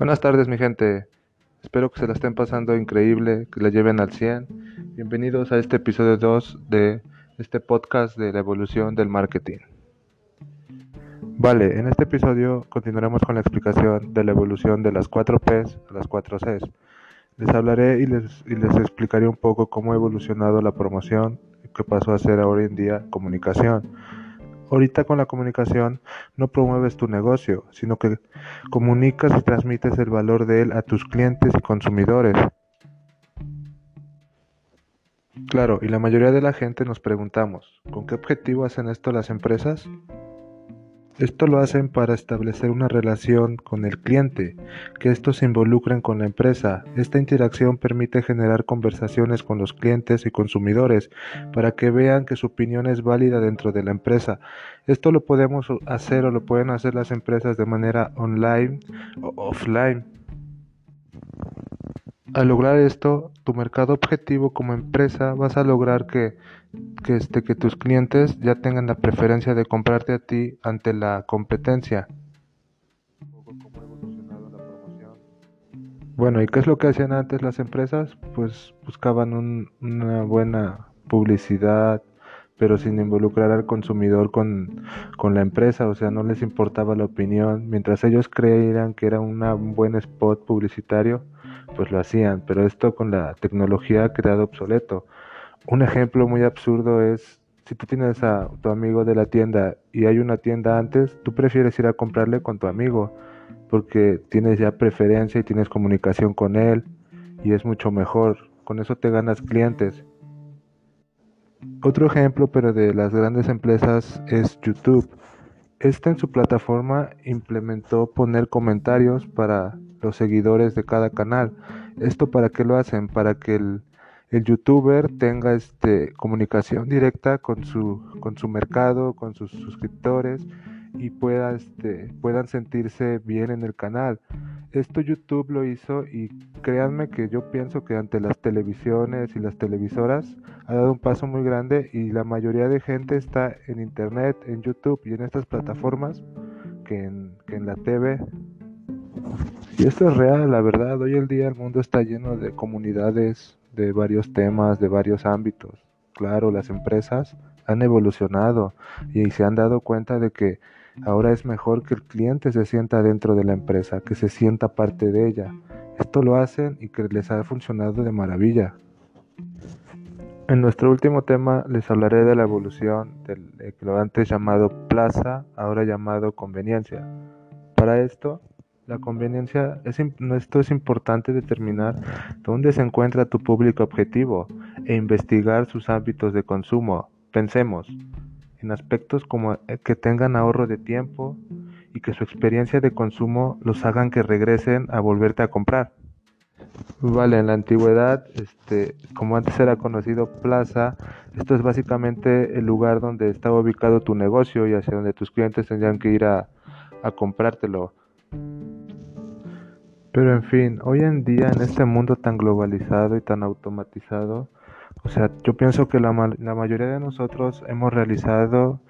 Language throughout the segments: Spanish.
Buenas tardes mi gente, espero que se la estén pasando increíble, que la lleven al 100. Bienvenidos a este episodio 2 de este podcast de la evolución del marketing. Vale, en este episodio continuaremos con la explicación de la evolución de las 4 Ps a las 4 Cs. Les hablaré y les, explicaré un poco cómo ha evolucionado la promoción, qué pasó a ser ahora en día comunicación Ahorita con la comunicación no promueves tu negocio, sino que comunicas y transmites el valor de él a tus clientes y consumidores. Claro, y la mayoría de la gente nos preguntamos, ¿con qué objetivo hacen esto las empresas? Esto lo hacen para establecer una relación con el cliente, que estos se involucren con la empresa. Esta interacción permite generar conversaciones con los clientes y consumidores para que vean que su opinión es válida dentro de la empresa. Esto lo podemos hacer o lo pueden hacer las empresas de manera online o offline. Al lograr esto, tu mercado objetivo como empresa vas a lograr que que, este, que tus clientes ya tengan la preferencia de comprarte a ti ante la competencia. Bueno, ¿y qué es lo que hacían antes las empresas? Pues buscaban una buena publicidad, pero sin involucrar al consumidor con, con, la empresa, o sea, no les importaba la opinión. Mientras ellos creyeran que era un buen spot publicitario, pues lo hacían, pero esto con la tecnología ha quedado obsoleto. Un ejemplo muy absurdo es si tú tienes a tu amigo de la tienda y hay una tienda antes, tú prefieres ir a comprarle con tu amigo porque tienes ya preferencia y tienes comunicación con él y es mucho mejor. Con eso te ganas clientes. Otro ejemplo, pero de las grandes empresas, es YouTube. Esta en su plataforma implementó poner comentarios para los seguidores de cada canal. ¿Esto para qué lo hacen? Para que el youtuber tenga este comunicación directa con su con su mercado, con sus suscriptores y pueda este puedan sentirse bien en el canal. Esto YouTube lo hizo y créanme que yo pienso que ante las televisiones y las televisoras ha dado un paso muy grande y la mayoría de gente está en internet, en YouTube y en estas plataformas que en, que en la TV. Y esto es real, la verdad, hoy el día el mundo está lleno de comunidades de varios temas, de varios ámbitos. Claro, las empresas han evolucionado y se han dado cuenta de que ahora es mejor que el cliente se sienta dentro de la empresa, que se sienta parte de ella. Esto lo hacen y que les ha funcionado de maravilla. En nuestro último tema les hablaré de la evolución del lo antes llamado plaza, ahora llamado conveniencia. Para esto la conveniencia, es, esto es importante determinar dónde se encuentra tu público objetivo e investigar sus hábitos de consumo. Pensemos en aspectos como eh, que tengan ahorro de tiempo y que su experiencia de consumo los hagan que regresen a volverte a comprar. Vale, en la antigüedad, este, como antes era conocido Plaza, esto es básicamente el lugar donde estaba ubicado tu negocio y hacia donde tus clientes tendrían que ir a, a comprártelo. Pero en fin, hoy en día en este mundo tan globalizado y tan automatizado, o sea, yo pienso que la, la mayoría de nosotros hemos realizado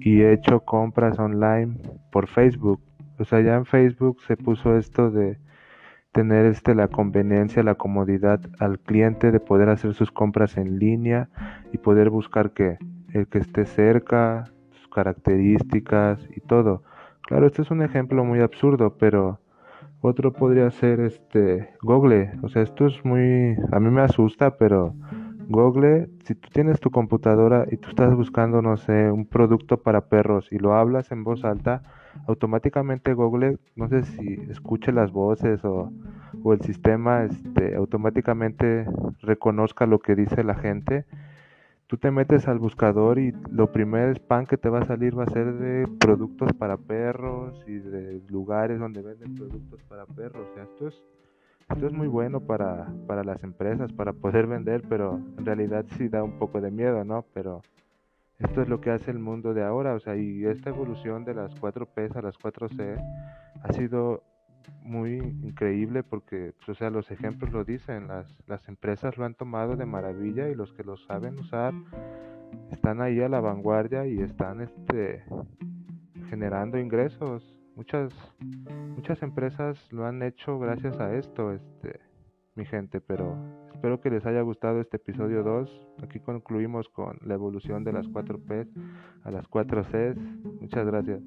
y hecho compras online por Facebook. O sea, ya en Facebook se puso esto de tener este la conveniencia, la comodidad al cliente de poder hacer sus compras en línea y poder buscar que el que esté cerca, sus características y todo. Claro, este es un ejemplo muy absurdo, pero otro podría ser este Google. O sea, esto es muy... A mí me asusta, pero Google, si tú tienes tu computadora y tú estás buscando, no sé, un producto para perros y lo hablas en voz alta, automáticamente Google, no sé si escuche las voces o, o el sistema este, automáticamente reconozca lo que dice la gente tú te metes al buscador y lo primer spam que te va a salir va a ser de productos para perros y de lugares donde venden productos para perros. O sea, esto es, esto es muy bueno para, para las empresas, para poder vender, pero en realidad sí da un poco de miedo, ¿no? Pero esto es lo que hace el mundo de ahora, o sea, y esta evolución de las 4P a las 4C ha sido muy increíble porque, pues, o sea, los ejemplos lo dicen, las, las empresas lo han tomado de maravilla y los que lo saben usar están ahí a la vanguardia y están este, generando ingresos. Muchas muchas empresas lo han hecho gracias a esto, este mi gente, pero espero que les haya gustado este episodio 2. Aquí concluimos con la evolución de las 4 P a las 4 C. Muchas gracias.